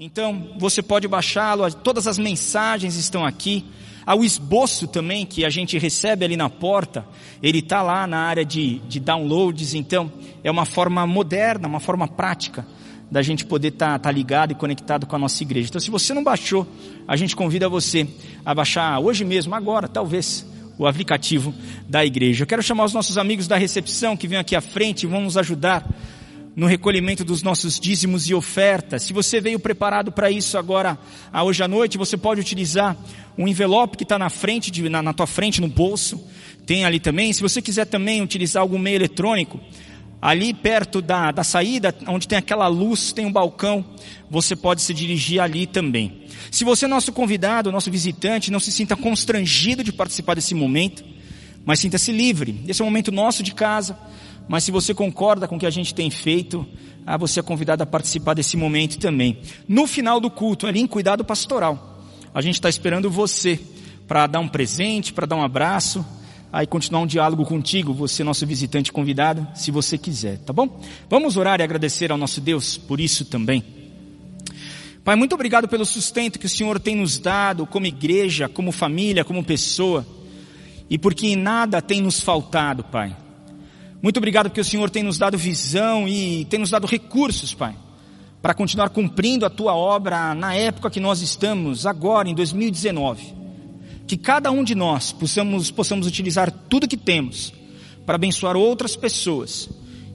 Então, você pode baixá-lo, todas as mensagens estão aqui. Há o esboço também que a gente recebe ali na porta, ele está lá na área de, de downloads, então é uma forma moderna, uma forma prática da gente poder estar tá, tá ligado e conectado com a nossa igreja. Então, se você não baixou, a gente convida você a baixar hoje mesmo, agora, talvez, o aplicativo da igreja. Eu quero chamar os nossos amigos da recepção que vêm aqui à frente e vão nos ajudar no recolhimento dos nossos dízimos e ofertas. Se você veio preparado para isso agora, hoje à noite, você pode utilizar um envelope que está na frente, de, na, na tua frente, no bolso. Tem ali também. Se você quiser também utilizar algum meio eletrônico, ali perto da, da saída, onde tem aquela luz, tem um balcão, você pode se dirigir ali também. Se você é nosso convidado, nosso visitante, não se sinta constrangido de participar desse momento, mas sinta-se livre. Esse é um momento nosso de casa mas se você concorda com o que a gente tem feito, ah, você é convidado a participar desse momento também. No final do culto, ali em cuidado pastoral, a gente está esperando você para dar um presente, para dar um abraço, aí continuar um diálogo contigo, você nosso visitante convidado, se você quiser, tá bom? Vamos orar e agradecer ao nosso Deus por isso também. Pai, muito obrigado pelo sustento que o Senhor tem nos dado como igreja, como família, como pessoa, e porque em nada tem nos faltado, Pai. Muito obrigado porque o Senhor tem nos dado visão e tem nos dado recursos, Pai, para continuar cumprindo a tua obra na época que nós estamos, agora em 2019. Que cada um de nós possamos, possamos utilizar tudo que temos para abençoar outras pessoas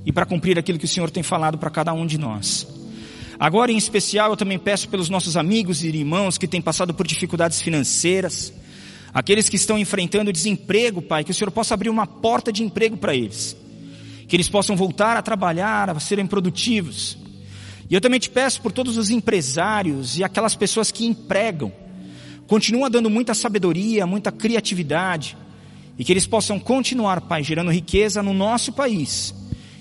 e para cumprir aquilo que o Senhor tem falado para cada um de nós. Agora, em especial, eu também peço pelos nossos amigos e irmãos que têm passado por dificuldades financeiras, aqueles que estão enfrentando desemprego, Pai, que o Senhor possa abrir uma porta de emprego para eles que eles possam voltar a trabalhar, a serem produtivos. E eu também te peço por todos os empresários e aquelas pessoas que empregam, continua dando muita sabedoria, muita criatividade, e que eles possam continuar, Pai, gerando riqueza no nosso país,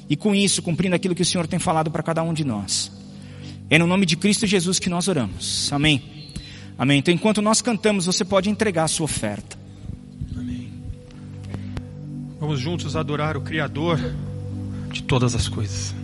e com isso cumprindo aquilo que o Senhor tem falado para cada um de nós. É no nome de Cristo Jesus que nós oramos. Amém. Amém. Então, enquanto nós cantamos, você pode entregar a sua oferta. Amém. Vamos juntos adorar o Criador de todas as coisas.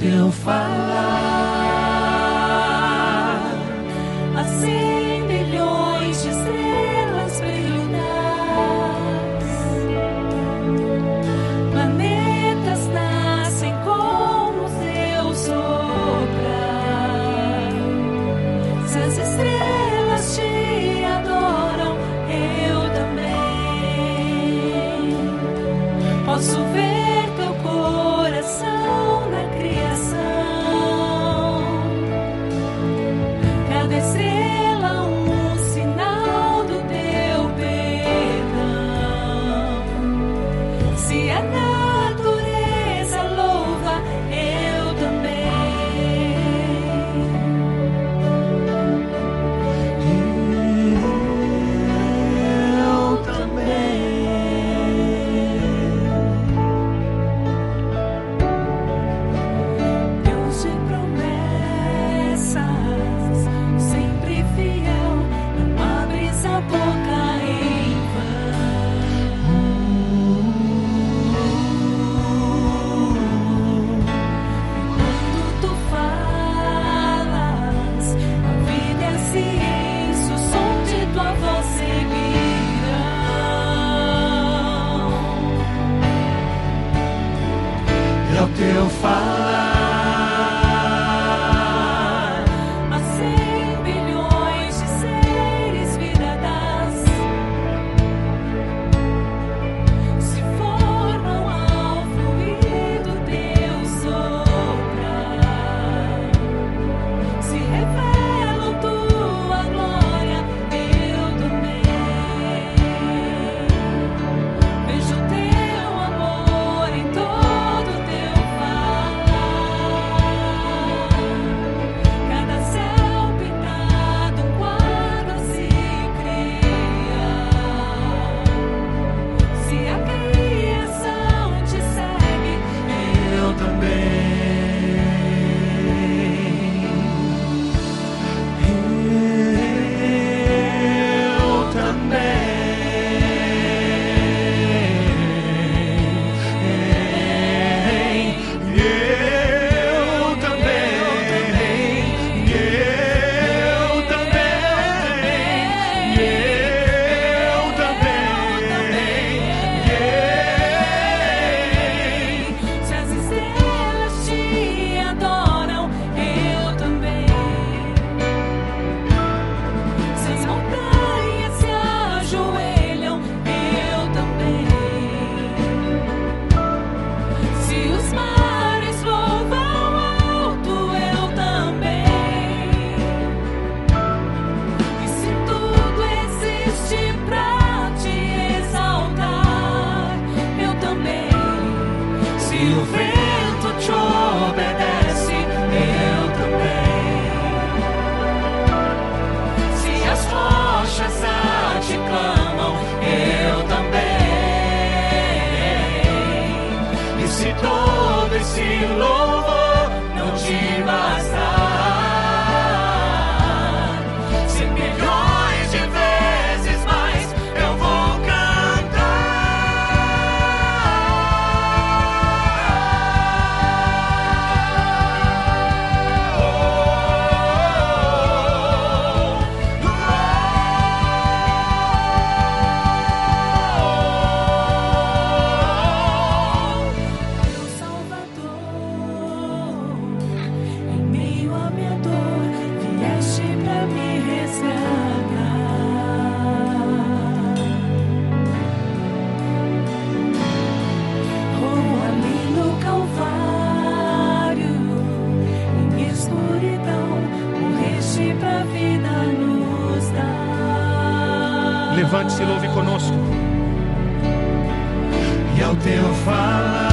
Teu coração you fail. Levante-se e louve conosco. E ao teu falar,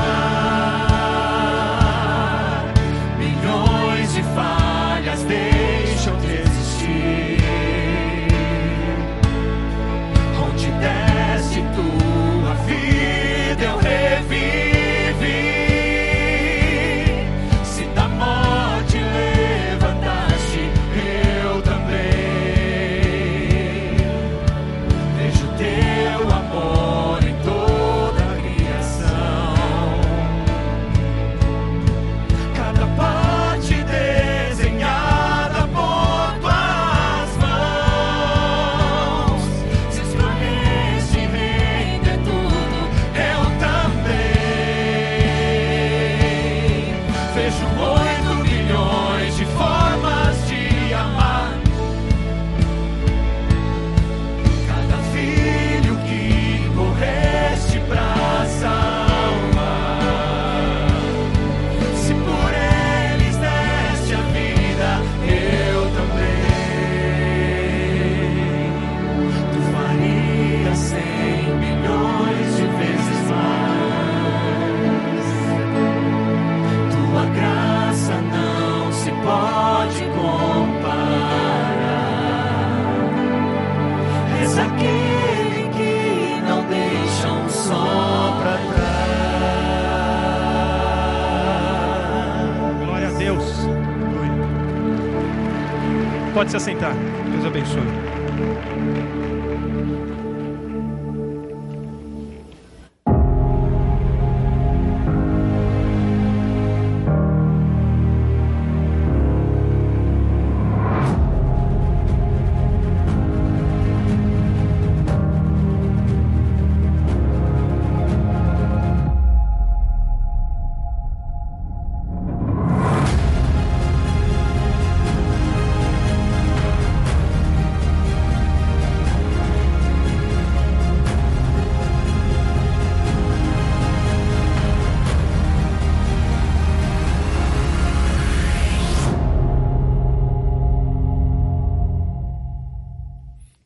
Pode se assentar.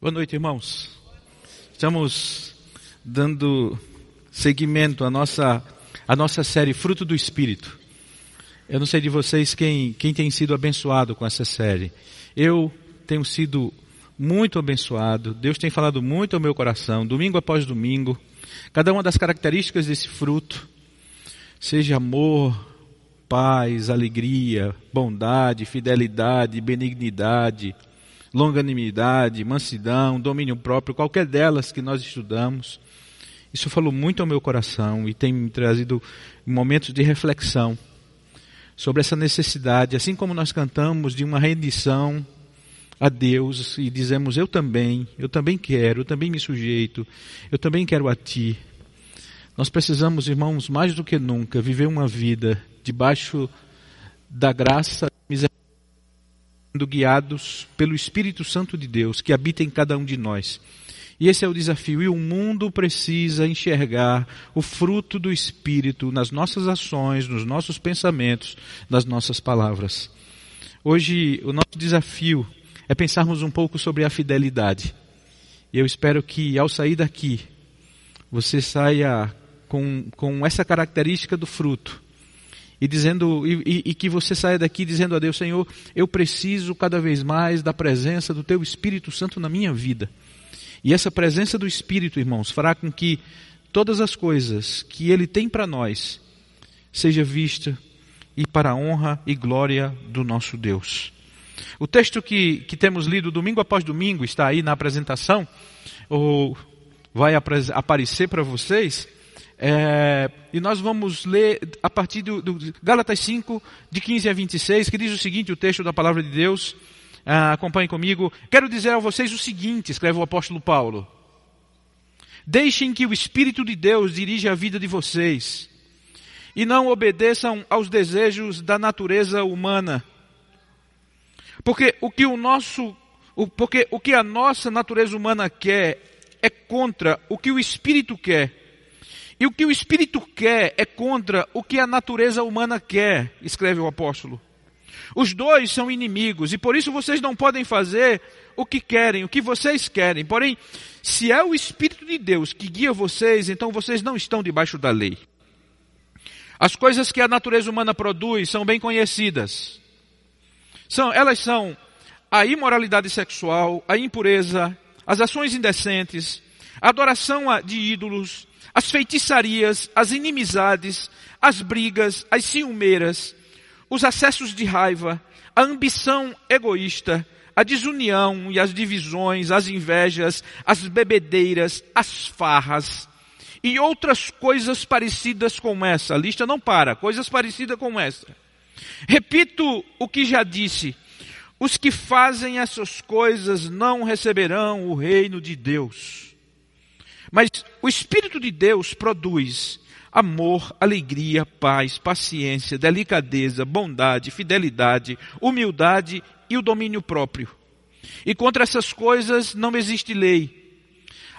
Boa noite, irmãos. Estamos dando seguimento à nossa, à nossa série Fruto do Espírito. Eu não sei de vocês quem, quem tem sido abençoado com essa série. Eu tenho sido muito abençoado. Deus tem falado muito ao meu coração, domingo após domingo. Cada uma das características desse fruto, seja amor, paz, alegria, bondade, fidelidade, benignidade, longanimidade, mansidão, domínio próprio, qualquer delas que nós estudamos. Isso falou muito ao meu coração e tem me trazido momentos de reflexão sobre essa necessidade, assim como nós cantamos de uma rendição a Deus e dizemos eu também, eu também quero, eu também me sujeito, eu também quero a ti. Nós precisamos, irmãos, mais do que nunca, viver uma vida debaixo da graça e misericórdia sendo guiados pelo Espírito Santo de Deus que habita em cada um de nós. E esse é o desafio. E o mundo precisa enxergar o fruto do Espírito nas nossas ações, nos nossos pensamentos, nas nossas palavras. Hoje, o nosso desafio é pensarmos um pouco sobre a fidelidade. E eu espero que, ao sair daqui, você saia com, com essa característica do fruto e dizendo e, e, e, que você saia daqui dizendo a Deus, Senhor, eu preciso cada vez mais da presença do Teu Espírito Santo na minha vida. E essa presença do Espírito, irmãos, fará com que todas as coisas que Ele tem para nós seja vista e para a honra e glória do nosso Deus. O texto que, que temos lido domingo após domingo está aí na apresentação, ou vai aparecer para vocês. É, e nós vamos ler a partir do, do, Gálatas 5, de 15 a 26, que diz o seguinte: o texto da palavra de Deus. Ah, acompanhe comigo. Quero dizer a vocês o seguinte: escreve o apóstolo Paulo. Deixem que o Espírito de Deus dirija a vida de vocês. E não obedeçam aos desejos da natureza humana. Porque o que o nosso. O, porque o que a nossa natureza humana quer é contra o que o Espírito quer. E o que o Espírito quer é contra o que a natureza humana quer, escreve o apóstolo. Os dois são inimigos e por isso vocês não podem fazer o que querem, o que vocês querem. Porém, se é o Espírito de Deus que guia vocês, então vocês não estão debaixo da lei. As coisas que a natureza humana produz são bem conhecidas. São, elas são a imoralidade sexual, a impureza, as ações indecentes, a adoração de ídolos, as feitiçarias, as inimizades, as brigas, as ciumeiras, os acessos de raiva, a ambição egoísta, a desunião e as divisões, as invejas, as bebedeiras, as farras e outras coisas parecidas com essa. A lista não para, coisas parecidas com essa. Repito o que já disse: os que fazem essas coisas não receberão o reino de Deus. Mas o Espírito de Deus produz amor, alegria, paz, paciência, delicadeza, bondade, fidelidade, humildade e o domínio próprio. E contra essas coisas não existe lei.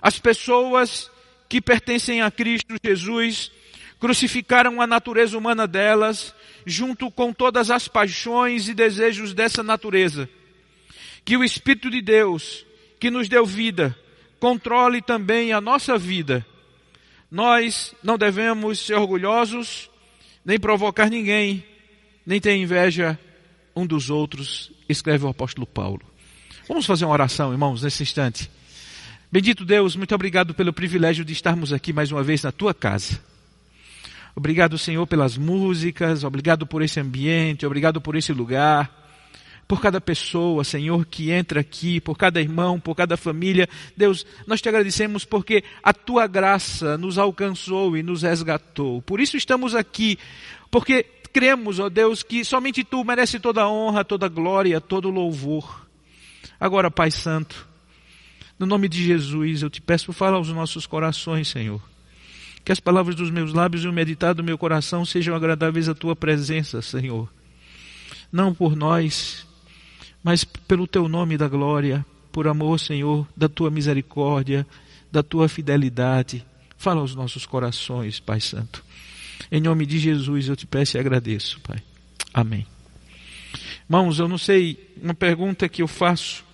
As pessoas que pertencem a Cristo Jesus crucificaram a natureza humana delas, junto com todas as paixões e desejos dessa natureza. Que o Espírito de Deus, que nos deu vida, controle também a nossa vida nós não devemos ser orgulhosos, nem provocar ninguém, nem ter inveja um dos outros, escreve o apóstolo Paulo. Vamos fazer uma oração, irmãos, nesse instante. Bendito Deus, muito obrigado pelo privilégio de estarmos aqui mais uma vez na tua casa. Obrigado, Senhor, pelas músicas, obrigado por esse ambiente, obrigado por esse lugar por cada pessoa, Senhor, que entra aqui, por cada irmão, por cada família. Deus, nós te agradecemos porque a tua graça nos alcançou e nos resgatou. Por isso estamos aqui, porque cremos, ó Deus, que somente tu merece toda a honra, toda a glória, todo o louvor. Agora, Pai Santo, no nome de Jesus, eu te peço, fala aos nossos corações, Senhor. Que as palavras dos meus lábios e o meditar do meu coração sejam agradáveis à tua presença, Senhor. Não por nós, mas pelo teu nome da glória, por amor, Senhor, da tua misericórdia, da tua fidelidade. Fala aos nossos corações, Pai Santo. Em nome de Jesus eu te peço e agradeço, Pai. Amém. Irmãos, eu não sei, uma pergunta que eu faço.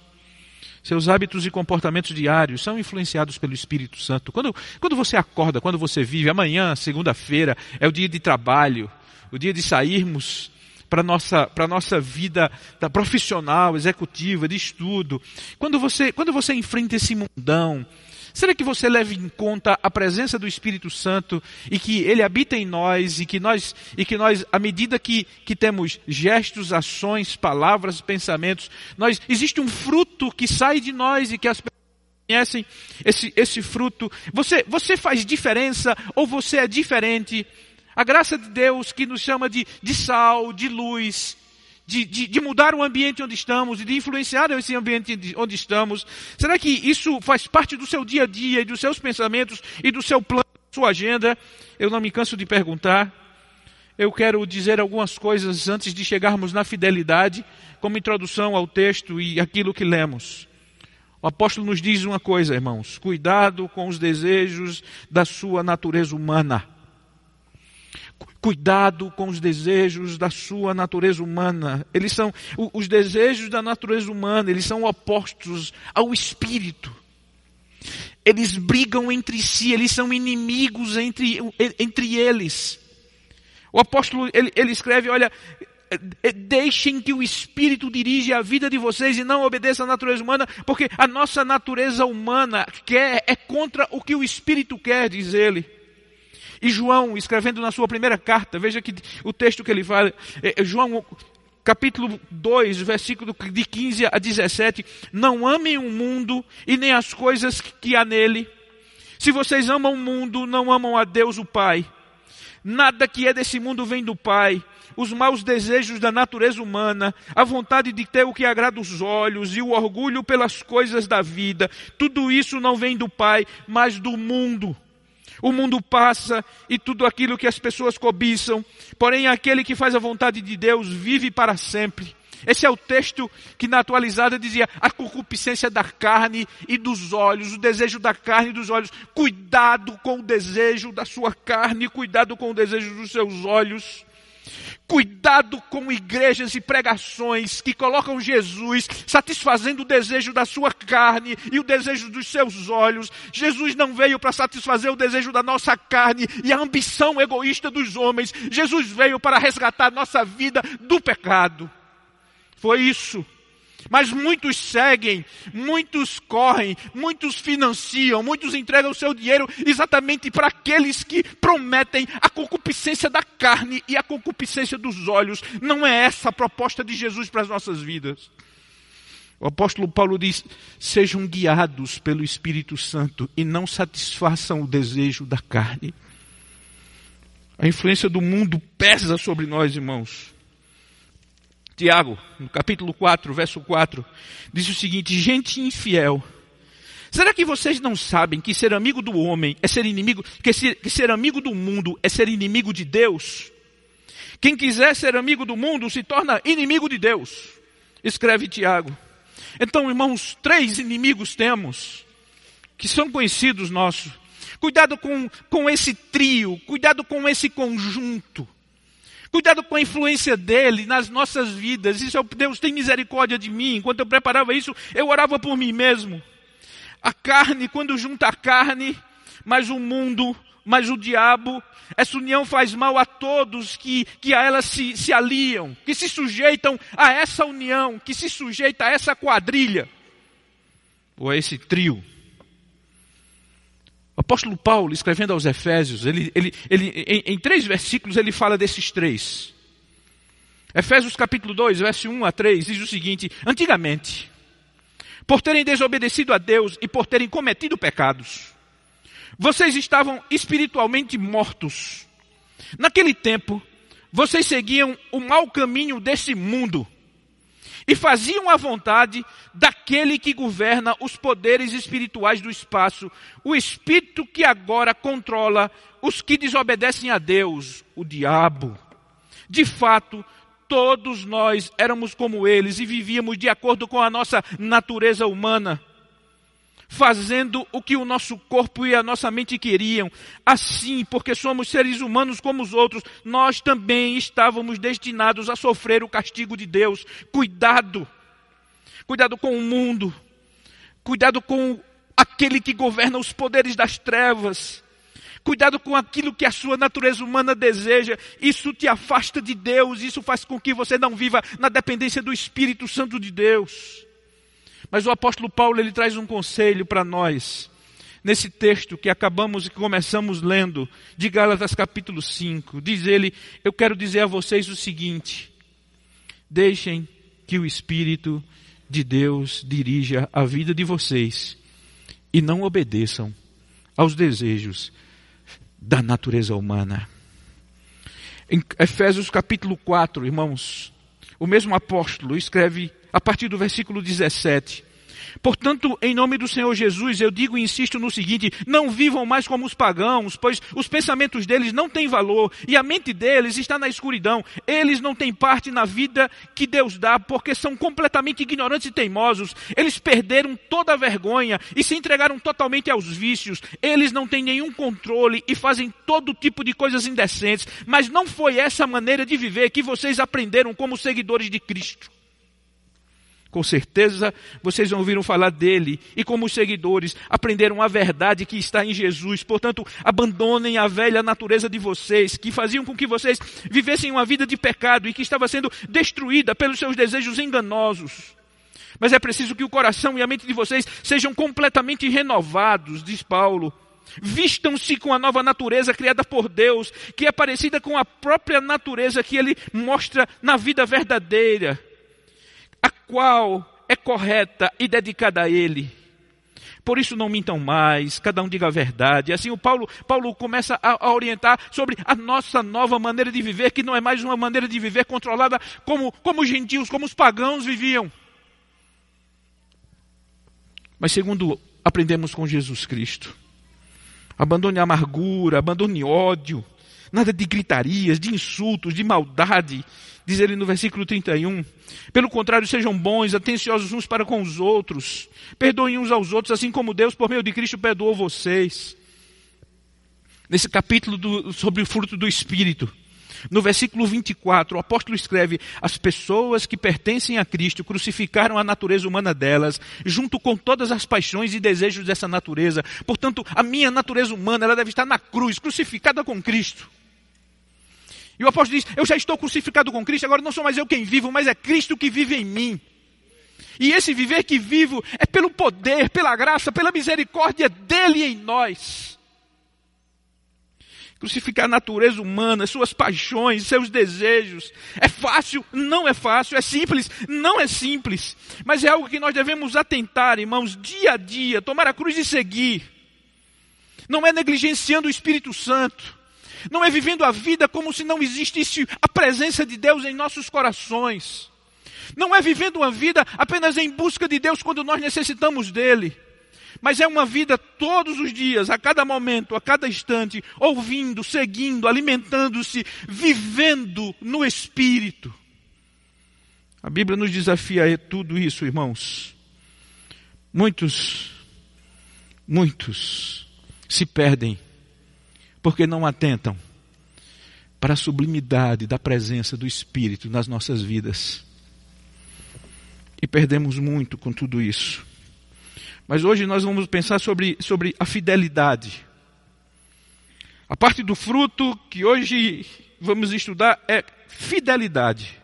Seus hábitos e comportamentos diários são influenciados pelo Espírito Santo. Quando, quando você acorda, quando você vive, amanhã, segunda-feira, é o dia de trabalho, o dia de sairmos para a nossa, nossa vida profissional, executiva, de estudo. Quando você, quando você enfrenta esse mundão, será que você leva em conta a presença do Espírito Santo e que ele habita em nós e que nós, e que nós à medida que, que temos gestos, ações, palavras, pensamentos, nós, existe um fruto que sai de nós e que as pessoas conhecem esse, esse fruto. Você, você faz diferença ou você é diferente? A graça de Deus que nos chama de, de sal, de luz, de, de, de, mudar o ambiente onde estamos e de influenciar esse ambiente onde estamos. Será que isso faz parte do seu dia a dia e dos seus pensamentos e do seu plano, sua agenda? Eu não me canso de perguntar. Eu quero dizer algumas coisas antes de chegarmos na fidelidade, como introdução ao texto e aquilo que lemos. O apóstolo nos diz uma coisa, irmãos: cuidado com os desejos da sua natureza humana. Cuidado com os desejos da sua natureza humana. Eles são os desejos da natureza humana, eles são opostos ao espírito. Eles brigam entre si, eles são inimigos entre, entre eles. O apóstolo ele, ele escreve: olha, deixem que o Espírito dirija a vida de vocês e não obedeça à natureza humana, porque a nossa natureza humana quer, é contra o que o Espírito quer, diz ele. E João, escrevendo na sua primeira carta, veja que o texto que ele fala, é, é João capítulo 2, versículo de 15 a 17, não amem o mundo e nem as coisas que há nele. Se vocês amam o mundo, não amam a Deus o Pai. Nada que é desse mundo vem do Pai. Os maus desejos da natureza humana, a vontade de ter o que agrada os olhos e o orgulho pelas coisas da vida, tudo isso não vem do Pai, mas do mundo. O mundo passa e tudo aquilo que as pessoas cobiçam, porém aquele que faz a vontade de Deus vive para sempre. Esse é o texto que na atualizada dizia a concupiscência da carne e dos olhos, o desejo da carne e dos olhos. Cuidado com o desejo da sua carne, cuidado com o desejo dos seus olhos. Cuidado com igrejas e pregações que colocam Jesus satisfazendo o desejo da sua carne e o desejo dos seus olhos. Jesus não veio para satisfazer o desejo da nossa carne e a ambição egoísta dos homens. Jesus veio para resgatar nossa vida do pecado. Foi isso mas muitos seguem, muitos correm, muitos financiam, muitos entregam o seu dinheiro exatamente para aqueles que prometem a concupiscência da carne e a concupiscência dos olhos. Não é essa a proposta de Jesus para as nossas vidas. O apóstolo Paulo diz: sejam guiados pelo Espírito Santo e não satisfaçam o desejo da carne. A influência do mundo pesa sobre nós, irmãos. Tiago, no capítulo 4, verso 4, diz o seguinte: gente infiel. Será que vocês não sabem que ser amigo do homem é ser inimigo, que ser, que ser amigo do mundo é ser inimigo de Deus? Quem quiser ser amigo do mundo se torna inimigo de Deus. Escreve Tiago. Então, irmãos, três inimigos temos, que são conhecidos nossos. Cuidado com, com esse trio, cuidado com esse conjunto. Cuidado com a influência dele nas nossas vidas. Isso é, Deus tem misericórdia de mim. Enquanto eu preparava isso, eu orava por mim mesmo. A carne, quando junta a carne, mais o mundo, mais o diabo, essa união faz mal a todos que, que a ela se, se aliam, que se sujeitam a essa união, que se sujeita a essa quadrilha, ou a esse trio. Apóstolo Paulo, escrevendo aos Efésios, ele, ele, ele, em, em três versículos ele fala desses três. Efésios capítulo 2, verso 1 a 3, diz o seguinte: Antigamente, por terem desobedecido a Deus e por terem cometido pecados, vocês estavam espiritualmente mortos. Naquele tempo, vocês seguiam o mau caminho desse mundo e faziam a vontade daquele que governa os poderes espirituais do espaço, o espírito que agora controla os que desobedecem a Deus, o diabo. De fato, todos nós éramos como eles e vivíamos de acordo com a nossa natureza humana fazendo o que o nosso corpo e a nossa mente queriam. Assim, porque somos seres humanos como os outros, nós também estávamos destinados a sofrer o castigo de Deus. Cuidado! Cuidado com o mundo. Cuidado com aquele que governa os poderes das trevas. Cuidado com aquilo que a sua natureza humana deseja. Isso te afasta de Deus. Isso faz com que você não viva na dependência do Espírito Santo de Deus. Mas o apóstolo Paulo ele traz um conselho para nós. Nesse texto que acabamos e começamos lendo, de Gálatas capítulo 5, diz ele: Eu quero dizer a vocês o seguinte: deixem que o Espírito de Deus dirija a vida de vocês e não obedeçam aos desejos da natureza humana. Em Efésios capítulo 4, irmãos, o mesmo apóstolo escreve a partir do versículo 17. Portanto, em nome do Senhor Jesus, eu digo e insisto no seguinte: não vivam mais como os pagãos, pois os pensamentos deles não têm valor e a mente deles está na escuridão. Eles não têm parte na vida que Deus dá, porque são completamente ignorantes e teimosos. Eles perderam toda a vergonha e se entregaram totalmente aos vícios. Eles não têm nenhum controle e fazem todo tipo de coisas indecentes. Mas não foi essa maneira de viver que vocês aprenderam como seguidores de Cristo. Com certeza vocês ouviram falar dele e, como os seguidores, aprenderam a verdade que está em Jesus. Portanto, abandonem a velha natureza de vocês, que faziam com que vocês vivessem uma vida de pecado e que estava sendo destruída pelos seus desejos enganosos. Mas é preciso que o coração e a mente de vocês sejam completamente renovados, diz Paulo. Vistam-se com a nova natureza criada por Deus, que é parecida com a própria natureza que ele mostra na vida verdadeira a qual é correta e dedicada a Ele. Por isso não mintam mais, cada um diga a verdade. Assim o Paulo, Paulo começa a, a, orientar sobre a nossa nova maneira de viver, que não é mais uma maneira de viver controlada como, como os gentios, como os pagãos viviam. Mas segundo aprendemos com Jesus Cristo. Abandone a amargura, abandone ódio, nada de gritarias, de insultos, de maldade, diz ele no versículo 31. Pelo contrário, sejam bons, atenciosos uns para com os outros. Perdoem uns aos outros, assim como Deus, por meio de Cristo, perdoou vocês. Nesse capítulo do, sobre o fruto do Espírito, No versículo 24, o apóstolo escreve: As pessoas que pertencem a Cristo crucificaram a natureza humana delas, junto com todas as paixões e desejos dessa natureza. Portanto, a minha natureza humana ela deve estar na cruz, crucificada com Cristo. E o apóstolo diz: Eu já estou crucificado com Cristo, agora não sou mais eu quem vivo, mas é Cristo que vive em mim. E esse viver que vivo é pelo poder, pela graça, pela misericórdia dele em nós crucificar a natureza humana, suas paixões, seus desejos. É fácil? Não é fácil. É simples? Não é simples. Mas é algo que nós devemos atentar, irmãos, dia a dia, tomar a cruz e seguir. Não é negligenciando o Espírito Santo. Não é vivendo a vida como se não existisse a presença de Deus em nossos corações. Não é vivendo uma vida apenas em busca de Deus quando nós necessitamos dele mas é uma vida todos os dias, a cada momento, a cada instante, ouvindo, seguindo, alimentando-se, vivendo no Espírito. A Bíblia nos desafia a tudo isso, irmãos. Muitos, muitos se perdem porque não atentam para a sublimidade da presença do Espírito nas nossas vidas. E perdemos muito com tudo isso. Mas hoje nós vamos pensar sobre, sobre a fidelidade. A parte do fruto que hoje vamos estudar é fidelidade.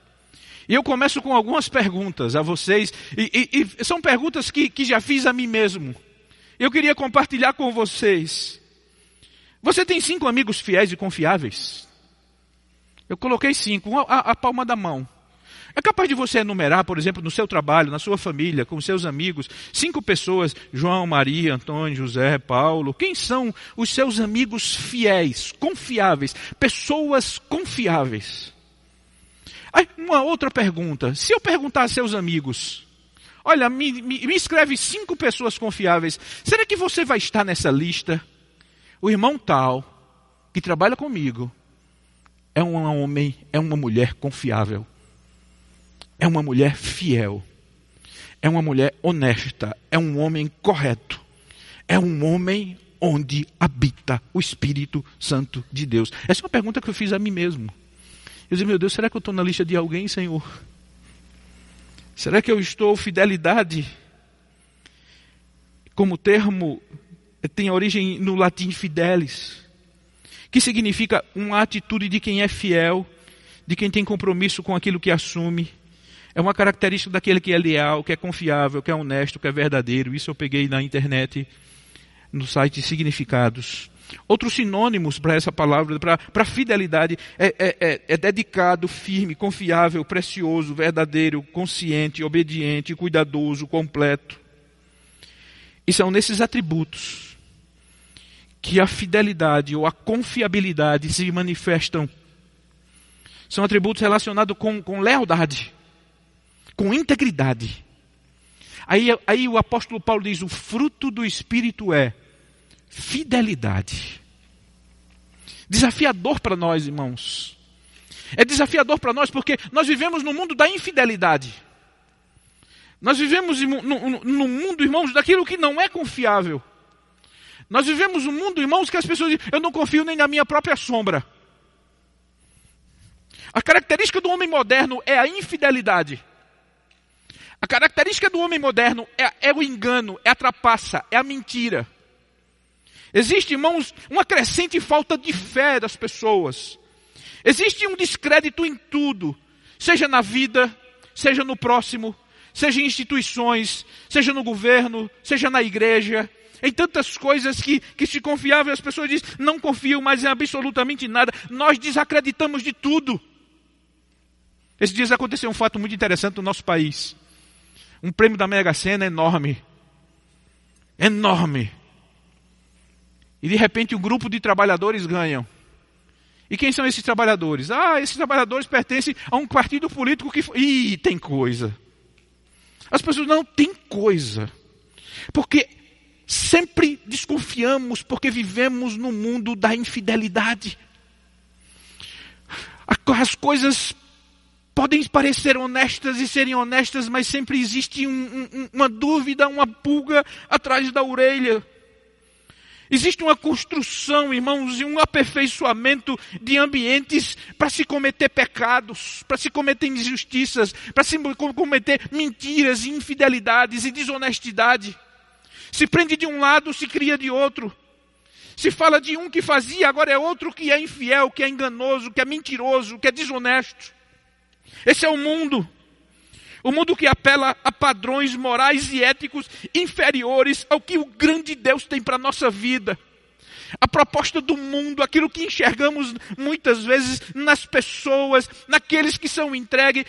E eu começo com algumas perguntas a vocês, e, e, e são perguntas que, que já fiz a mim mesmo. Eu queria compartilhar com vocês. Você tem cinco amigos fiéis e confiáveis? Eu coloquei cinco, a, a palma da mão. É capaz de você enumerar, por exemplo, no seu trabalho, na sua família, com seus amigos, cinco pessoas, João, Maria, Antônio, José, Paulo. Quem são os seus amigos fiéis, confiáveis, pessoas confiáveis? Aí, uma outra pergunta. Se eu perguntar a seus amigos, olha, me, me, me escreve cinco pessoas confiáveis, será que você vai estar nessa lista? O irmão tal, que trabalha comigo, é um homem, é uma mulher confiável é uma mulher fiel, é uma mulher honesta, é um homem correto, é um homem onde habita o Espírito Santo de Deus. Essa é uma pergunta que eu fiz a mim mesmo. Eu disse, meu Deus, será que eu estou na lista de alguém, Senhor? Será que eu estou fidelidade? Como termo tem origem no latim fidelis, que significa uma atitude de quem é fiel, de quem tem compromisso com aquilo que assume. É uma característica daquele que é leal, que é confiável, que é honesto, que é verdadeiro. Isso eu peguei na internet, no site Significados. Outros sinônimos para essa palavra, para fidelidade, é, é, é, é, dedicado, firme, confiável, precioso, verdadeiro, consciente, obediente, cuidadoso, completo. E são nesses atributos que a fidelidade ou a confiabilidade se manifestam. São atributos relacionados com, com lealdade com integridade. Aí, aí o apóstolo Paulo diz: o fruto do Espírito é fidelidade. Desafiador para nós, irmãos. É desafiador para nós porque nós vivemos no mundo da infidelidade. Nós vivemos no, no, no, mundo, irmãos, daquilo que não é confiável. Nós vivemos um mundo, irmãos, que as pessoas dizem, eu não confio nem na minha própria sombra. A característica do homem moderno é a infidelidade. A característica do homem moderno é, é o engano, é a trapaça, é a mentira. Existe, irmãos, uma crescente falta de fé das pessoas. Existe um descrédito em tudo, seja na vida, seja no próximo, seja em instituições, seja no governo, seja na igreja, em tantas coisas que, que se confiavam e as pessoas dizem, não confiam mais em absolutamente nada. Nós desacreditamos de tudo. Esses dias aconteceu um fato muito interessante no nosso país um prêmio da Mega Sena enorme. Enorme. E de repente um grupo de trabalhadores ganham. E quem são esses trabalhadores? Ah, esses trabalhadores pertencem a um partido político que. Ih, tem coisa. As pessoas não tem coisa. Porque sempre desconfiamos, porque vivemos no mundo da infidelidade. As coisas podem parecer honestas e serem honestas, mas sempre existe um, um, uma dúvida, uma pulga atrás da orelha. Existe uma construção, irmãos, e um aperfeiçoamento de ambientes para se cometer pecados, para se cometer injustiças, para se cometer mentiras, infidelidades e desonestidade. Se prende de um lado, se cria de outro. Se fala de um que fazia, agora é outro que é infiel, que é enganoso, que é mentiroso, que é desonesto. Esse é o mundo. O mundo que apela a padrões morais e éticos inferiores ao que o grande Deus tem para a nossa vida. A proposta do mundo, aquilo que enxergamos muitas vezes nas pessoas, naqueles que são entregues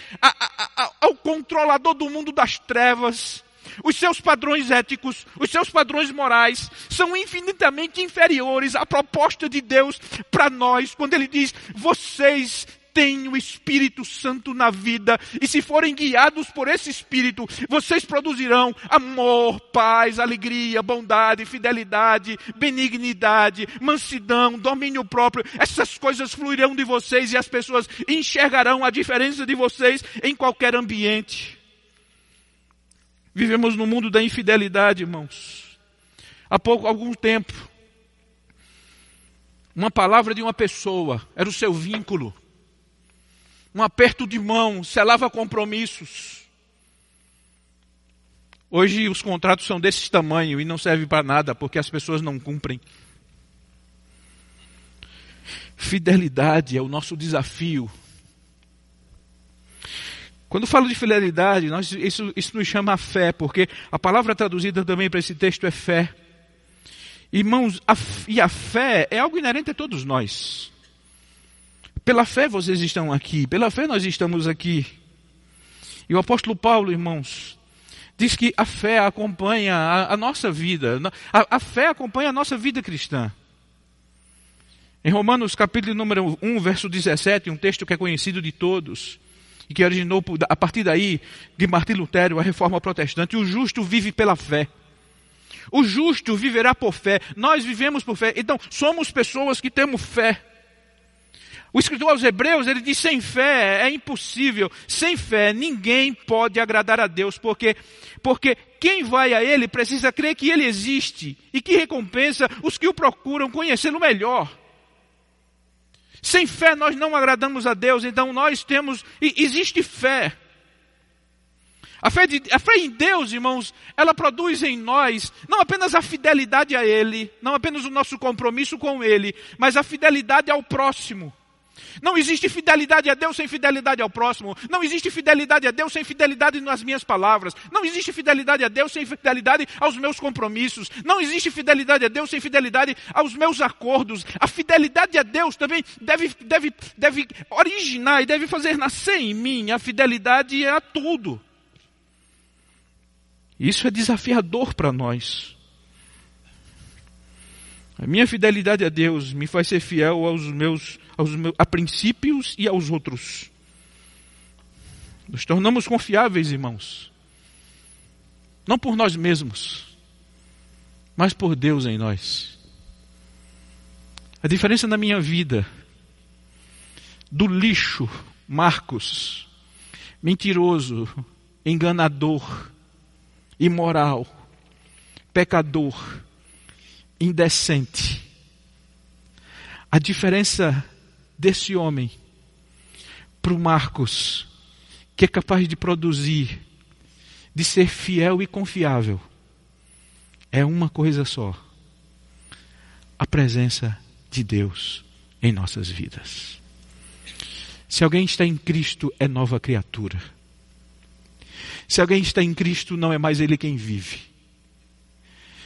ao controlador do mundo das trevas. Os seus padrões éticos, os seus padrões morais são infinitamente inferiores à proposta de Deus para nós, quando Ele diz: vocês têm o Espírito Santo na vida, e se forem guiados por esse Espírito, vocês produzirão amor, paz, alegria, bondade, fidelidade, benignidade, mansidão, domínio próprio. Essas coisas fluirão de vocês e as pessoas enxergarão a diferença de vocês em qualquer ambiente. Vivemos no mundo da infidelidade, irmãos. Há pouco, algum tempo, uma palavra de uma pessoa era o seu vínculo um aperto de mão, selava compromissos. Hoje os contratos são desse tamanho e não servem para nada porque as pessoas não cumprem. Fidelidade é o nosso desafio. Quando falo de fidelidade, nós, isso, isso nos chama a fé, porque a palavra traduzida também para esse texto é fé. Irmãos, a, e a fé é algo inerente a todos nós. Pela fé vocês estão aqui, pela fé nós estamos aqui. E o apóstolo Paulo, irmãos, diz que a fé acompanha a, a nossa vida, a, a, fé acompanha a nossa vida cristã. Em Romanos capítulo número 1, verso 17, um texto que é conhecido de todos, e que originou a partir daí de Martim Lutero a reforma protestante, o justo vive pela fé. O justo viverá por fé. Nós vivemos por fé. Então, somos pessoas que temos fé. O escritor aos Hebreus, ele diz: sem fé é impossível. Sem fé ninguém pode agradar a Deus, porque, porque quem vai a Ele precisa crer que Ele existe e que recompensa os que o procuram conhecê-lo melhor. Sem fé nós não agradamos a Deus, então nós temos, existe fé. A fé, de, a fé em Deus, irmãos, ela produz em nós não apenas a fidelidade a Ele, não apenas o nosso compromisso com Ele, mas a fidelidade ao próximo. Não existe fidelidade a Deus sem fidelidade ao próximo. Não existe fidelidade a Deus sem fidelidade nas minhas palavras. Não existe fidelidade a Deus sem fidelidade aos meus compromissos. Não existe fidelidade a Deus sem fidelidade aos meus acordos. A fidelidade a Deus também deve, deve, deve originar e deve fazer nascer em mim a fidelidade a tudo. Isso é desafiador para nós. A minha fidelidade a Deus me faz ser fiel aos meus, aos meus a princípios e aos outros. Nos tornamos confiáveis, irmãos. Não por nós mesmos, mas por Deus em nós. A diferença na minha vida do lixo, Marcos, mentiroso, enganador, imoral, pecador, indecente. A diferença desse homem para o Marcos, que é capaz de produzir, de ser fiel e confiável, é uma coisa só: a presença de Deus em nossas vidas. Se alguém está em Cristo, é nova criatura. Se alguém está em Cristo, não é mais ele quem vive.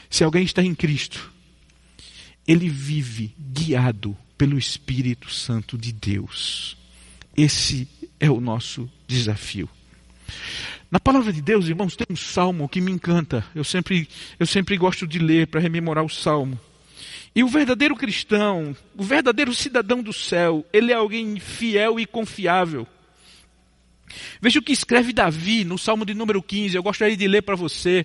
Se alguém está em Cristo, ele vive guiado pelo Espírito Santo de Deus. Esse é o nosso desafio. Na palavra de Deus, irmãos, tem um salmo que me encanta. Eu sempre, eu sempre gosto de ler para rememorar o salmo. E o verdadeiro cristão, o verdadeiro cidadão do céu, ele é alguém fiel e confiável. Veja o que escreve Davi no salmo de número 15. Eu gostaria de ler para você.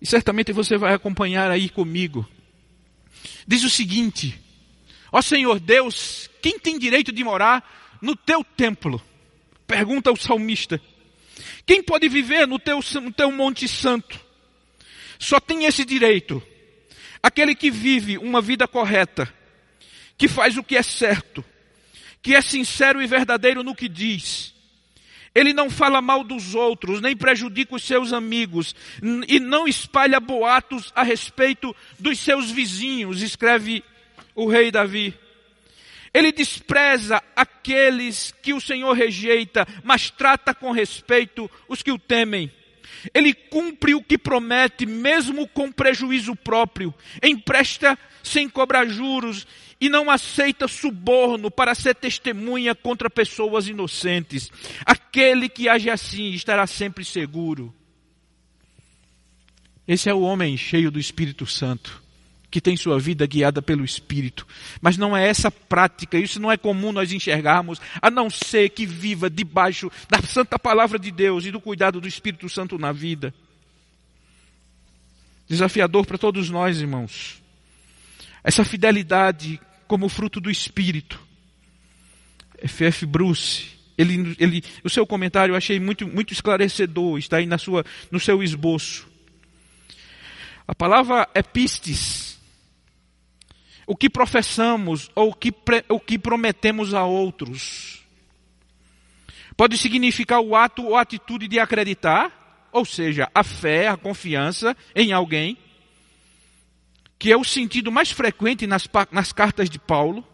E certamente você vai acompanhar aí comigo diz o seguinte: Ó Senhor Deus, quem tem direito de morar no teu templo? Pergunta o salmista. Quem pode viver no teu, no teu monte santo? Só tem esse direito Aquele que vive uma vida correta, que faz o que é certo, que é sincero e verdadeiro no que diz. Ele não fala mal dos outros, nem prejudica os seus amigos, e não espalha boatos a respeito dos seus vizinhos, escreve o rei Davi. Ele despreza aqueles que o Senhor rejeita, mas trata com respeito os que o temem. Ele cumpre o que promete, mesmo com prejuízo próprio. Empresta sem cobrar juros e não aceita suborno para ser testemunha contra pessoas inocentes. Aquele que age assim estará sempre seguro. Esse é o homem cheio do Espírito Santo que tem sua vida guiada pelo Espírito. Mas não é essa prática, isso não é comum nós enxergarmos, a não ser que viva debaixo da santa palavra de Deus e do cuidado do Espírito Santo na vida. Desafiador para todos nós, irmãos. Essa fidelidade como fruto do Espírito. F.F. Bruce, ele, ele, o seu comentário eu achei muito, muito esclarecedor, está aí na sua, no seu esboço. A palavra epistes o que professamos ou o que, o que prometemos a outros. Pode significar o ato ou atitude de acreditar, ou seja, a fé, a confiança em alguém, que é o sentido mais frequente nas, nas cartas de Paulo,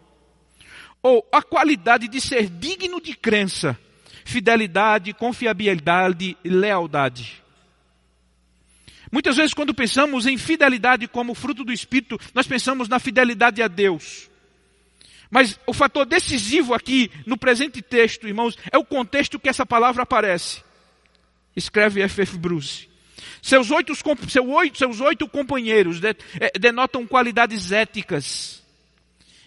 ou a qualidade de ser digno de crença, fidelidade, confiabilidade e lealdade. Muitas vezes, quando pensamos em fidelidade como fruto do Espírito, nós pensamos na fidelidade a Deus. Mas o fator decisivo aqui, no presente texto, irmãos, é o contexto que essa palavra aparece. Escreve F.F. Bruce. Seus oito, seu oito, seus oito companheiros é, denotam qualidades éticas.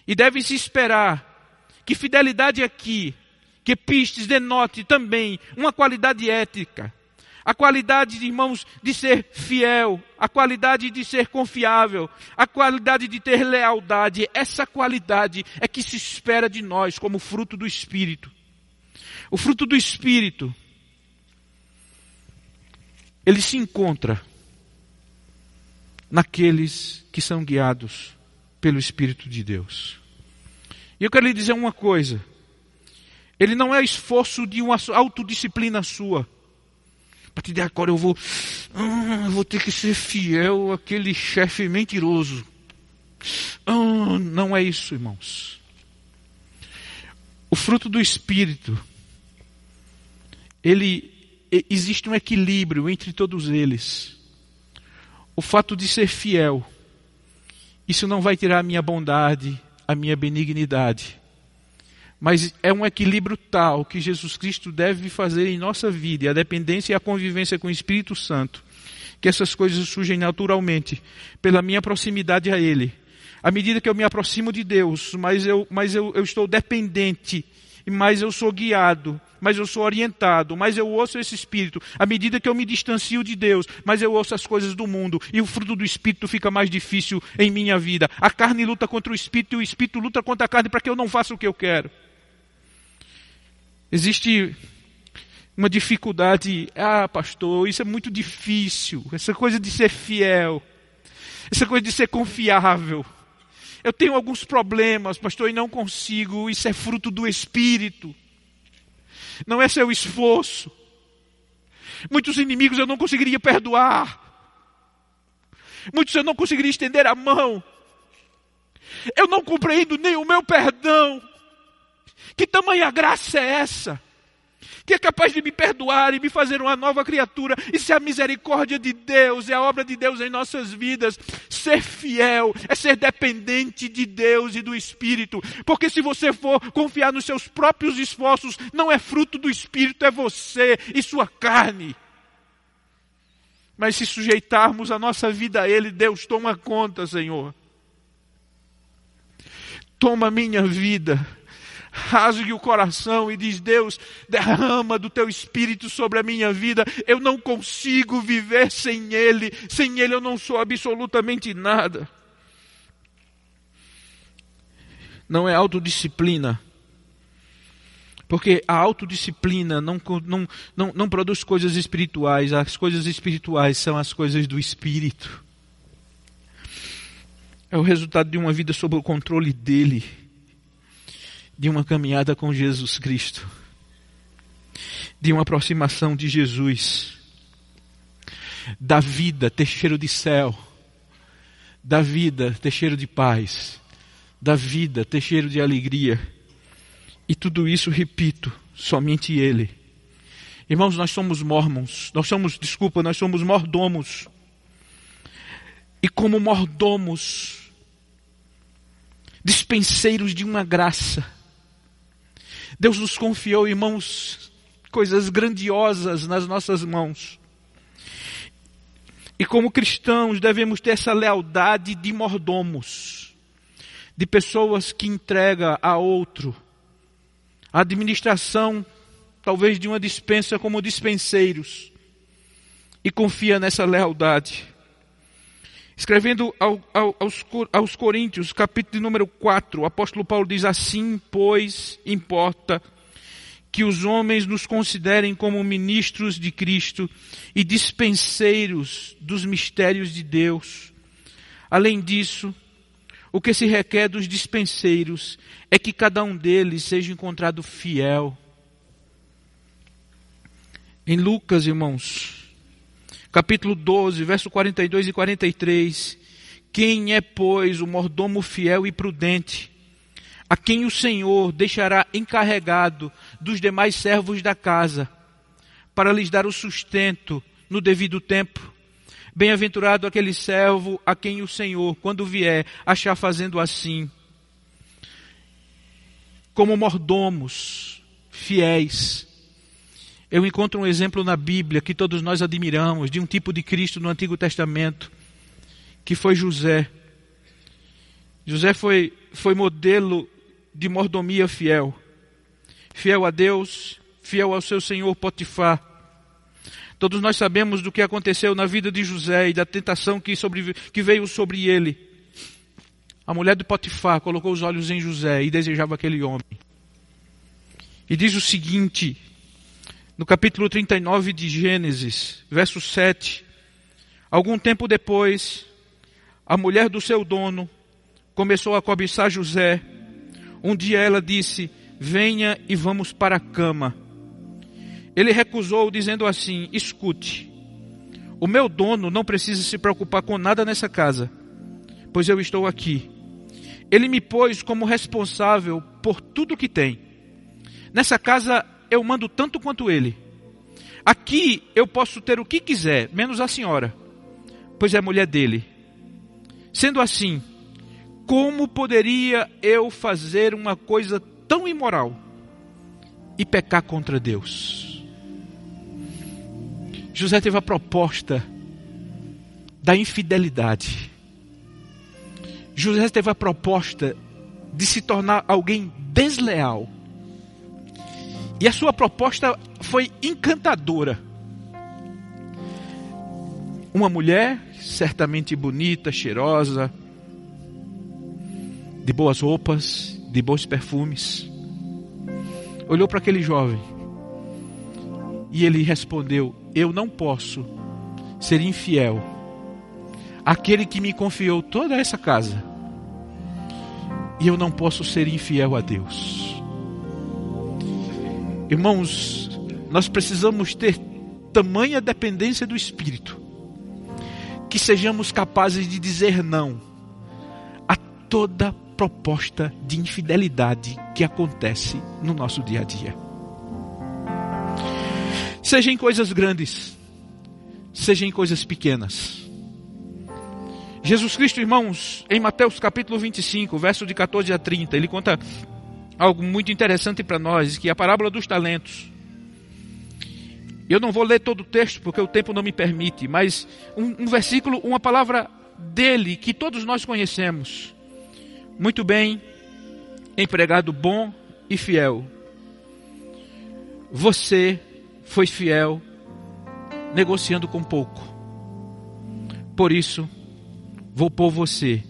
E deve-se esperar que fidelidade aqui, que pistes denote também uma qualidade ética a qualidade, irmãos, de ser fiel, a qualidade de ser confiável, a qualidade de ter lealdade. Essa qualidade é que se espera de nós como fruto do Espírito. O fruto do Espírito, ele se encontra naqueles que são guiados pelo Espírito de Deus. E eu quero lhe dizer uma coisa. Ele não é esforço de uma autodisciplina sua. A partir de agora eu vou, ah, eu vou ter que ser fiel àquele chefe mentiroso. Ah, não é isso, irmãos. O fruto do Espírito, ele existe um equilíbrio entre todos eles. O fato de ser fiel, isso não vai tirar a minha bondade, a minha benignidade. Mas é um equilíbrio tal que Jesus Cristo deve fazer em nossa vida, e a dependência e a convivência com o Espírito Santo, que essas coisas surgem naturalmente, pela minha proximidade a Ele. À medida que eu me aproximo de Deus, mas eu, mas eu, eu estou dependente, mais eu sou guiado, mas eu sou orientado, mas eu ouço esse Espírito. À medida que eu me distancio de Deus, mas eu ouço as coisas do mundo, e o fruto do Espírito fica mais difícil em minha vida. A carne luta contra o Espírito e o Espírito luta contra a carne para que eu não faça o que eu quero. Existe uma dificuldade, ah, pastor, isso é muito difícil, essa coisa de ser fiel, essa coisa de ser confiável. Eu tenho alguns problemas, pastor, e não consigo, isso é fruto do Espírito, não é seu esforço. Muitos inimigos eu não conseguiria perdoar, muitos eu não conseguiria estender a mão, eu não compreendo nem o meu perdão. Que tamanha graça é essa? Que é capaz de me perdoar e me fazer uma nova criatura. Isso é a misericórdia de Deus, é a obra de Deus em nossas vidas. Ser fiel é ser dependente de Deus e do Espírito. Porque se você for confiar nos seus próprios esforços, não é fruto do Espírito, é você e sua carne. Mas se sujeitarmos a nossa vida a Ele, Deus toma conta, Senhor. Toma minha vida rasgue o coração e diz: Deus, derrama do teu espírito sobre a minha vida. Eu não consigo viver sem Ele. Sem Ele eu não sou absolutamente nada. Não é autodisciplina. Porque a autodisciplina não, não, não, não produz coisas espirituais. As coisas espirituais são as coisas do espírito. é o resultado de uma vida sob o controle dele, de uma caminhada com Jesus Cristo, de uma aproximação de Jesus, da vida ter cheiro de céu, da vida ter cheiro de paz, da vida ter cheiro de alegria. E tudo isso, repito, somente Ele. Irmãos, nós somos mormons, nós somos, desculpa, nós somos mordomos. E como mordomos, dispenseiros de uma graça, Deus nos confiou, irmãos, coisas grandiosas nas nossas mãos. E como cristãos devemos ter essa lealdade de mordomos, de pessoas que entregam a outro a administração, talvez de uma dispensa como dispenseiros, e confia nessa lealdade. Escrevendo ao, ao, aos, aos Coríntios, capítulo número 4, o apóstolo Paulo diz assim: Pois importa que os homens nos considerem como ministros de Cristo e dispenseiros dos mistérios de Deus. Além disso, o que se requer dos dispenseiros é que cada um deles seja encontrado fiel. Em Lucas, irmãos, capítulo 12, verso 42 e 43, quem é, pois, o mordomo fiel e prudente, a quem o Senhor deixará encarregado dos demais servos da casa, para lhes dar o sustento no devido tempo? Bem-aventurado aquele servo a quem o Senhor, quando vier, achar fazendo assim. Como mordomos, fiéis. Eu encontro um exemplo na Bíblia que todos nós admiramos, de um tipo de Cristo no Antigo Testamento, que foi José. José foi, foi modelo de mordomia fiel. Fiel a Deus, fiel ao seu senhor Potifar Todos nós sabemos do que aconteceu na vida de José e da tentação que, sobre, que veio sobre ele. A mulher de Potifar colocou os olhos em José e desejava aquele homem. E diz o seguinte, no capítulo 39 de Gênesis, verso 7. Algum tempo depois, a mulher do seu dono começou a cobiçar José. Um dia ela disse: Venha e vamos para a cama. Ele recusou, dizendo assim: Escute, o meu dono não precisa se preocupar com nada nessa casa, pois eu estou aqui. Ele me pôs como responsável por tudo que tem. Nessa casa eu mando tanto quanto ele. Aqui eu posso ter o que quiser, menos a senhora, pois é mulher dele. Sendo assim, como poderia eu fazer uma coisa tão imoral e pecar contra Deus? José teve a proposta da infidelidade. José teve a proposta de se tornar alguém desleal. E a sua proposta foi encantadora. Uma mulher, certamente bonita, cheirosa, de boas roupas, de bons perfumes, olhou para aquele jovem e ele respondeu: Eu não posso ser infiel àquele que me confiou toda essa casa. E eu não posso ser infiel a Deus. Irmãos, nós precisamos ter tamanha dependência do Espírito que sejamos capazes de dizer não a toda proposta de infidelidade que acontece no nosso dia a dia seja em coisas grandes, seja em coisas pequenas. Jesus Cristo, irmãos, em Mateus capítulo 25, verso de 14 a 30, ele conta algo muito interessante para nós, que é a parábola dos talentos. Eu não vou ler todo o texto porque o tempo não me permite, mas um, um versículo, uma palavra dele que todos nós conhecemos. Muito bem, empregado bom e fiel. Você foi fiel, negociando com pouco. Por isso, vou pôr você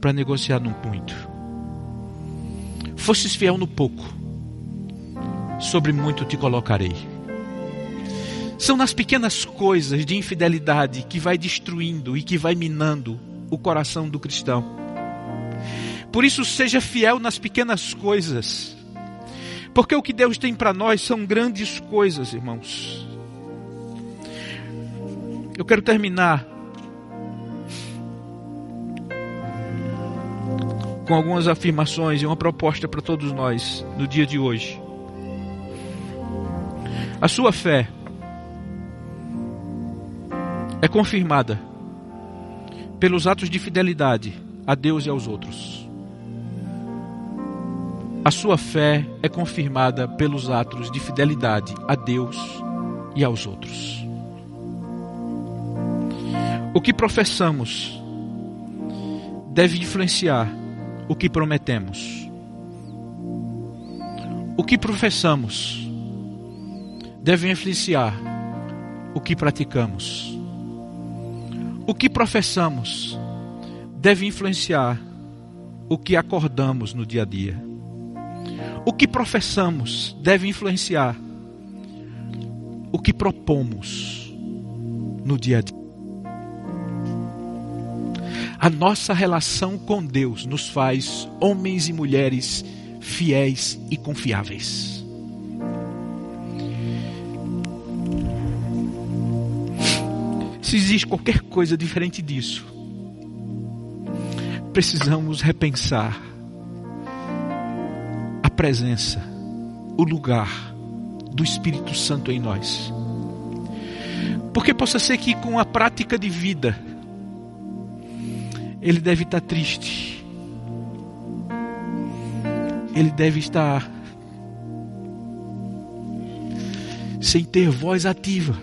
para negociar no muito. Fosses fiel no pouco, sobre muito te colocarei. São nas pequenas coisas de infidelidade que vai destruindo e que vai minando o coração do cristão. Por isso, seja fiel nas pequenas coisas. Porque o que Deus tem para nós são grandes coisas, irmãos. Eu quero terminar com algumas afirmações e uma proposta para todos nós no dia de hoje. A sua fé é confirmada pelos atos de fidelidade a Deus e aos outros. A sua fé é confirmada pelos atos de fidelidade a Deus e aos outros. O que professamos deve influenciar o que prometemos. O que professamos deve influenciar o que praticamos. O que professamos deve influenciar o que acordamos no dia a dia. O que professamos deve influenciar o que propomos no dia a dia. A nossa relação com Deus nos faz homens e mulheres fiéis e confiáveis. Se existe qualquer coisa diferente disso, precisamos repensar a presença, o lugar do Espírito Santo em nós. Porque possa ser que com a prática de vida, ele deve estar triste. Ele deve estar sem ter voz ativa.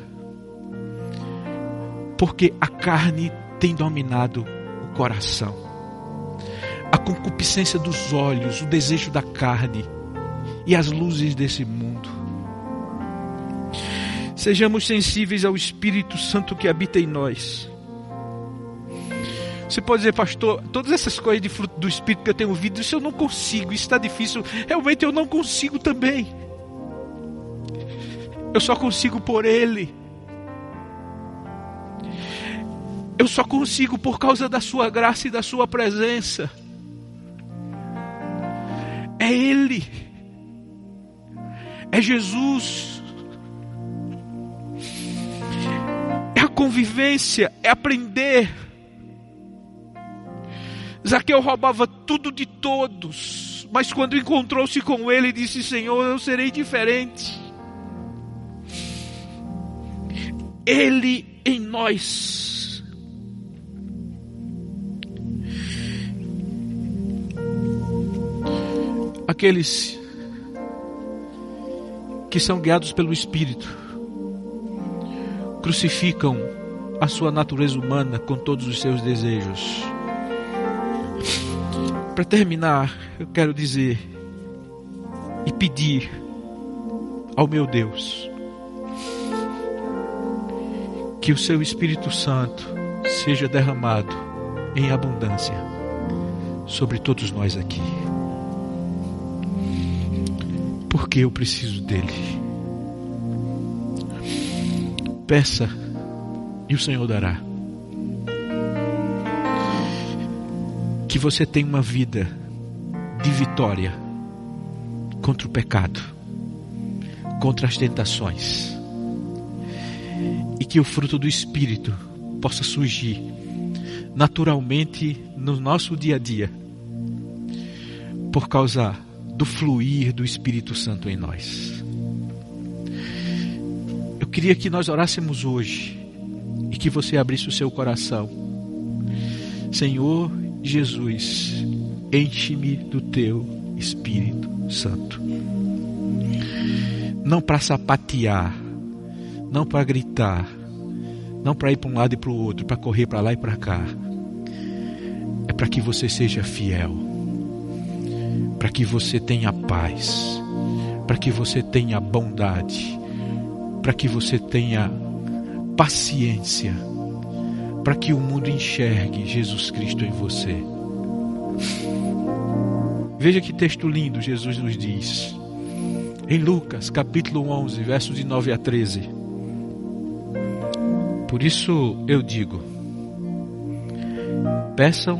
Porque a carne tem dominado o coração. A concupiscência dos olhos, o desejo da carne e as luzes desse mundo. Sejamos sensíveis ao Espírito Santo que habita em nós você pode dizer, pastor, todas essas coisas de fruto do Espírito que eu tenho ouvido, isso eu não consigo, isso está difícil. Realmente eu não consigo também. Eu só consigo por Ele. Eu só consigo por causa da Sua graça e da Sua presença. É Ele. É Jesus. É a convivência, é aprender Zaqueu roubava tudo de todos, mas quando encontrou-se com ele, disse: Senhor, eu serei diferente. Ele em nós. Aqueles que são guiados pelo Espírito crucificam a sua natureza humana com todos os seus desejos. Para terminar, eu quero dizer e pedir ao meu Deus que o seu Espírito Santo seja derramado em abundância sobre todos nós aqui. Porque eu preciso dele. Peça e o Senhor dará. Que você tenha uma vida de vitória contra o pecado, contra as tentações, e que o fruto do Espírito possa surgir naturalmente no nosso dia a dia, por causa do fluir do Espírito Santo em nós. Eu queria que nós orássemos hoje e que você abrisse o seu coração. Senhor, Jesus, enche-me do teu Espírito Santo. Não para sapatear, não para gritar, não para ir para um lado e para o outro, para correr para lá e para cá. É para que você seja fiel, para que você tenha paz, para que você tenha bondade, para que você tenha paciência para que o mundo enxergue Jesus Cristo em você. Veja que texto lindo Jesus nos diz. Em Lucas, capítulo 11, versos de 9 a 13. Por isso eu digo: peçam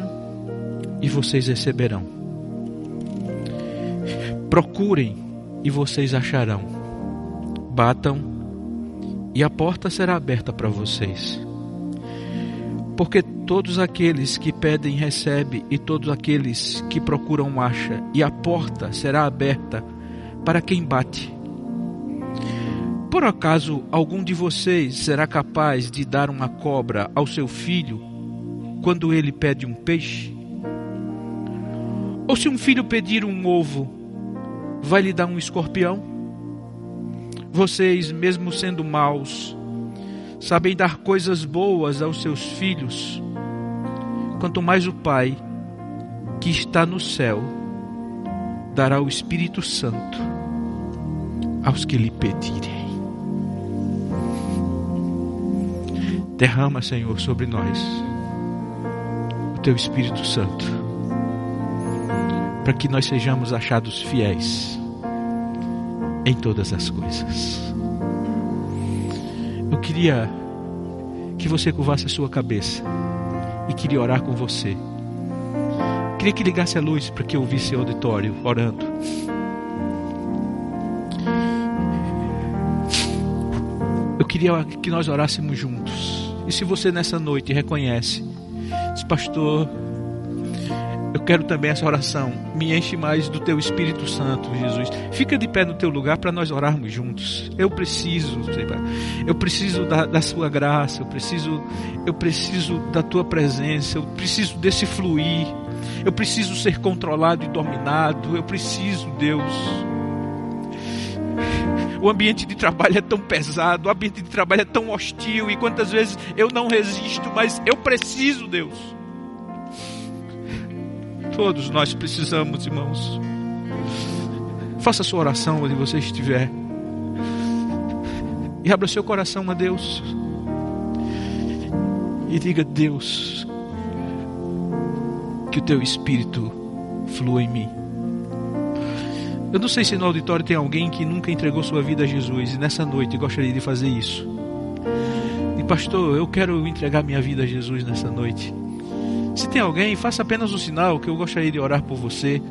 e vocês receberão. Procurem e vocês acharão. Batam e a porta será aberta para vocês. Porque todos aqueles que pedem recebem, e todos aqueles que procuram acham, e a porta será aberta para quem bate. Por acaso algum de vocês será capaz de dar uma cobra ao seu filho quando ele pede um peixe? Ou se um filho pedir um ovo, vai lhe dar um escorpião? Vocês, mesmo sendo maus, sabem dar coisas boas aos seus filhos, quanto mais o Pai, que está no céu, dará o Espírito Santo aos que lhe pedirem. Derrama, Senhor, sobre nós o teu Espírito Santo para que nós sejamos achados fiéis em todas as coisas. Queria que você curvasse a sua cabeça e queria orar com você. Queria que ligasse a luz para que eu ouvisse o auditório orando. Eu queria que nós orássemos juntos. E se você nessa noite reconhece, diz, pastor, quero também essa oração. Me enche mais do teu Espírito Santo, Jesus. Fica de pé no teu lugar para nós orarmos juntos. Eu preciso, eu preciso da, da sua graça, eu preciso, eu preciso da tua presença, eu preciso desse fluir. Eu preciso ser controlado e dominado. Eu preciso, Deus. O ambiente de trabalho é tão pesado, o ambiente de trabalho é tão hostil e quantas vezes eu não resisto, mas eu preciso, Deus. Todos nós precisamos, irmãos. Faça sua oração onde você estiver. E abra seu coração a Deus. E diga: Deus, que o teu espírito flua em mim. Eu não sei se no auditório tem alguém que nunca entregou sua vida a Jesus e nessa noite gostaria de fazer isso. E pastor, eu quero entregar minha vida a Jesus nessa noite. Se tem alguém, faça apenas um sinal que eu gostaria de orar por você.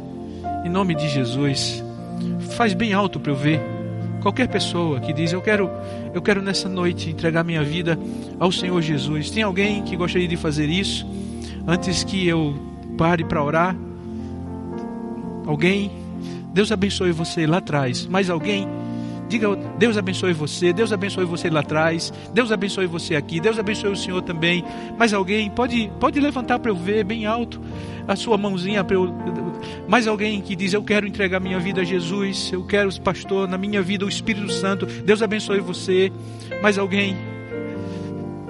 Em nome de Jesus. Faz bem alto para eu ver. Qualquer pessoa que diz: "Eu quero, eu quero nessa noite entregar minha vida ao Senhor Jesus". Tem alguém que gostaria de fazer isso antes que eu pare para orar? Alguém? Deus abençoe você lá atrás. Mais alguém? Diga, Deus abençoe você, Deus abençoe você lá atrás, Deus abençoe você aqui, Deus abençoe o Senhor também. Mas alguém pode, pode levantar para eu ver bem alto a sua mãozinha para eu. Mais alguém que diz: Eu quero entregar minha vida a Jesus, eu quero, pastor, na minha vida o Espírito Santo. Deus abençoe você. Mais alguém?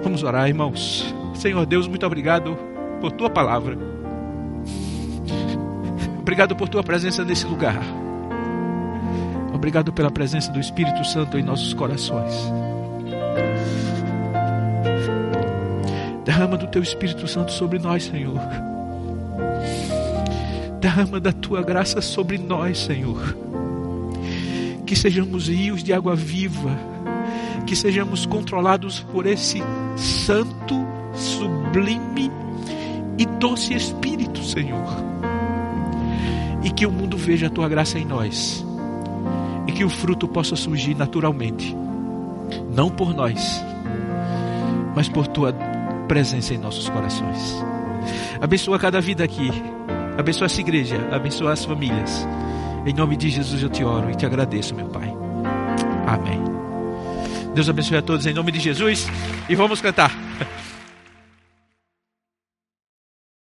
Vamos orar, irmãos. Senhor Deus, muito obrigado por tua palavra. Obrigado por tua presença nesse lugar. Obrigado pela presença do Espírito Santo em nossos corações. Derrama do teu Espírito Santo sobre nós, Senhor. Derrama da tua graça sobre nós, Senhor. Que sejamos rios de água viva, que sejamos controlados por esse santo, sublime e doce Espírito, Senhor. E que o mundo veja a tua graça em nós e que o fruto possa surgir naturalmente, não por nós, mas por tua presença em nossos corações. Abençoa cada vida aqui, abençoa essa igreja, abençoa as famílias. Em nome de Jesus eu te oro e te agradeço, meu Pai. Amém. Deus abençoe a todos em nome de Jesus e vamos cantar.